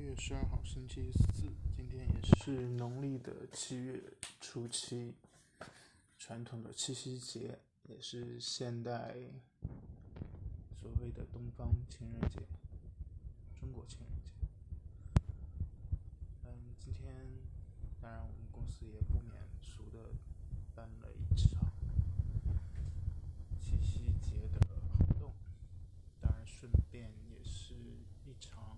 月十二号，星期四，今天也是农历的七月初七，传统的七夕节，也是现代所谓的东方情人节，中国情人节。嗯，今天当然我们公司也不免俗的办了一场七夕节的活动，当然顺便也是一场。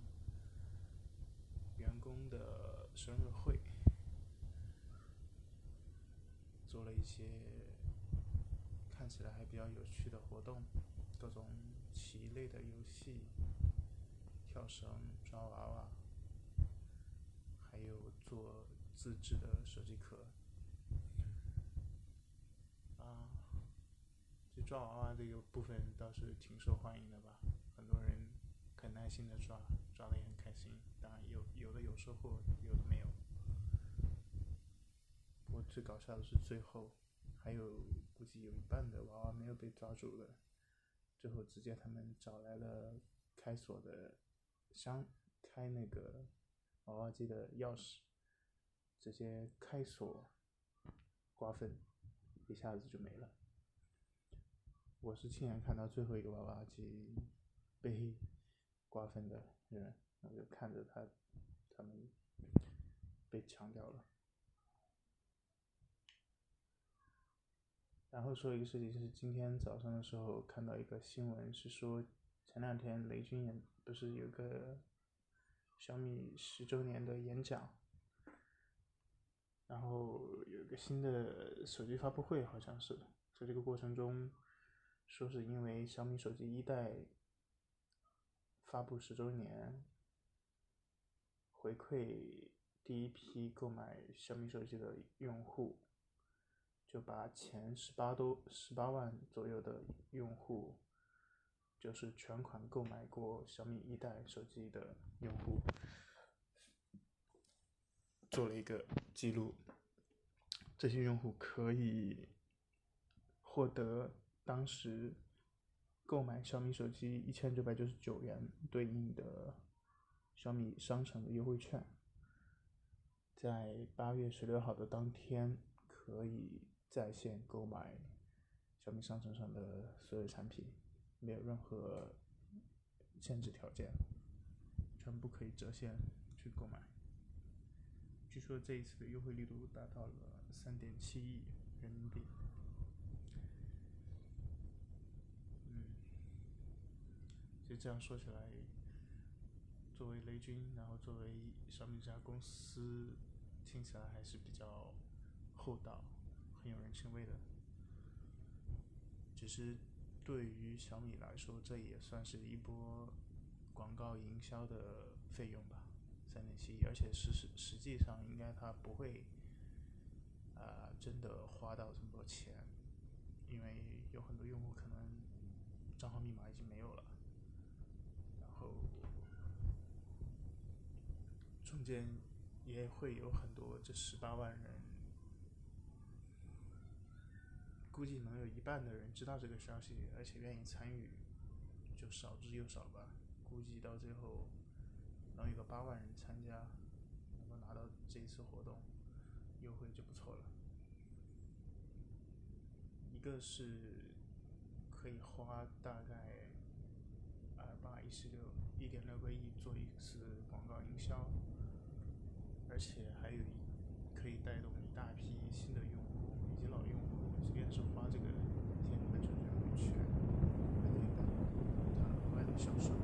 员工的生日会，做了一些看起来还比较有趣的活动，各种棋类的游戏，跳绳、抓娃娃，还有做自制的手机壳。啊，这抓娃娃这个部分倒是挺受欢迎的吧，很多人。很耐心的抓，抓的也很开心。当然有有的有收获，有的没有。不过最搞笑的是最后，还有估计有一半的娃娃没有被抓住的。最后直接他们找来了开锁的箱，开那个娃娃机的钥匙，直接开锁，瓜分，一下子就没了。我是亲眼看到最后一个娃娃机被。瓜分的人，我就看着他，他们被抢掉了。然后说一个事情，就是今天早上的时候看到一个新闻，是说前两天雷军演不是有个小米十周年的演讲，然后有一个新的手机发布会，好像是在这个过程中，说是因为小米手机一代。发布十周年，回馈第一批购买小米手机的用户，就把前十八多十八万左右的用户，就是全款购买过小米一代手机的用户，做了一个记录。这些用户可以获得当时。购买小米手机一千九百九十九元对应的小米商城的优惠券，在八月十六号的当天可以在线购买小米商城上的所有产品，没有任何限制条件，全部可以折现去购买。据说这一次的优惠力度达到了三点七亿人民币。就这样说起来，作为雷军，然后作为小米这家公司，听起来还是比较厚道、很有人情味的。只是对于小米来说，这也算是一波广告营销的费用吧，三点七亿，而且实实实际上应该他不会啊真的花到这么多钱，因为有很多用户可能账号密码已经没有了。后，中间也会有很多这十八万人，估计能有一半的人知道这个消息，而且愿意参与，就少之又少吧。估计到最后能有个八万人参加，能够拿到这一次活动优惠就不错了。一个是可以花大概。二八一十六一点六个亿做一次广告营销，而且还有一可以带动一大批新的用户以及老用户，即便是花这个天门九九回去，还可以带动它额外的销售。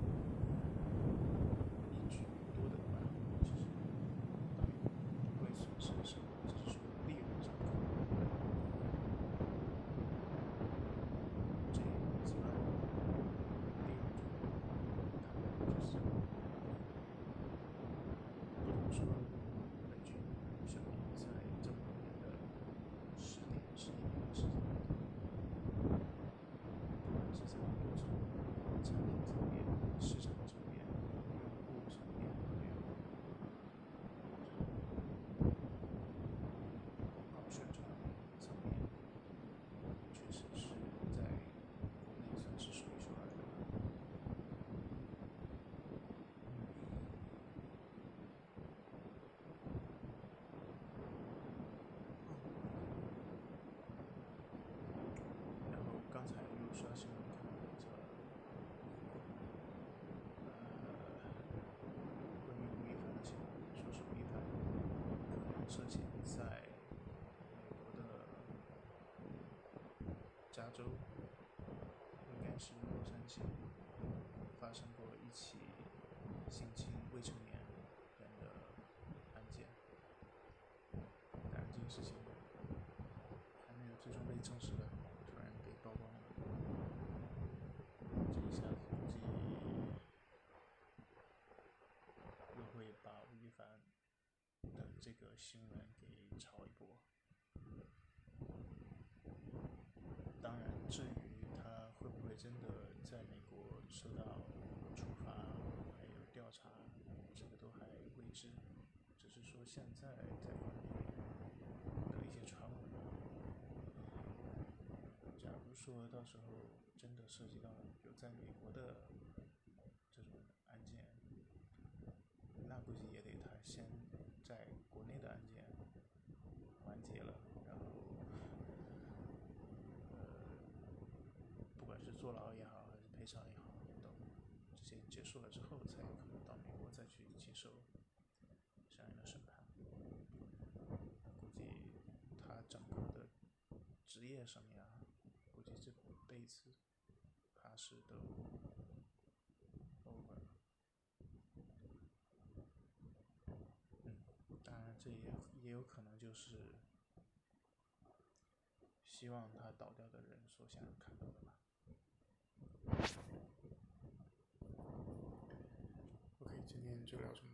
涉嫌在美国的加州，应该是洛杉矶，发生过一起性侵未成年人的案件，但这个事情还没有最终被证实的，突然被曝光了，这一下子估计又会把吴亦凡这个新闻给炒一波。当然，至于他会不会真的在美国受到处罚，还有调查，这个都还未知。只是说现在在国内的一些传闻，假如说到时候真的涉及到有在美国的这种案件，那估计也得他先在国内的案件完结了，然后，呃，不管是坐牢也好，还是赔偿也好，等这些结束了之后，才有可能到美国再去接受相应的审判。估计他整个的职业生涯，估计这辈子怕是都 over 了。嗯，当然这也也有可能就是希望他倒掉的人所想看到的吧。OK，今天就聊这么多。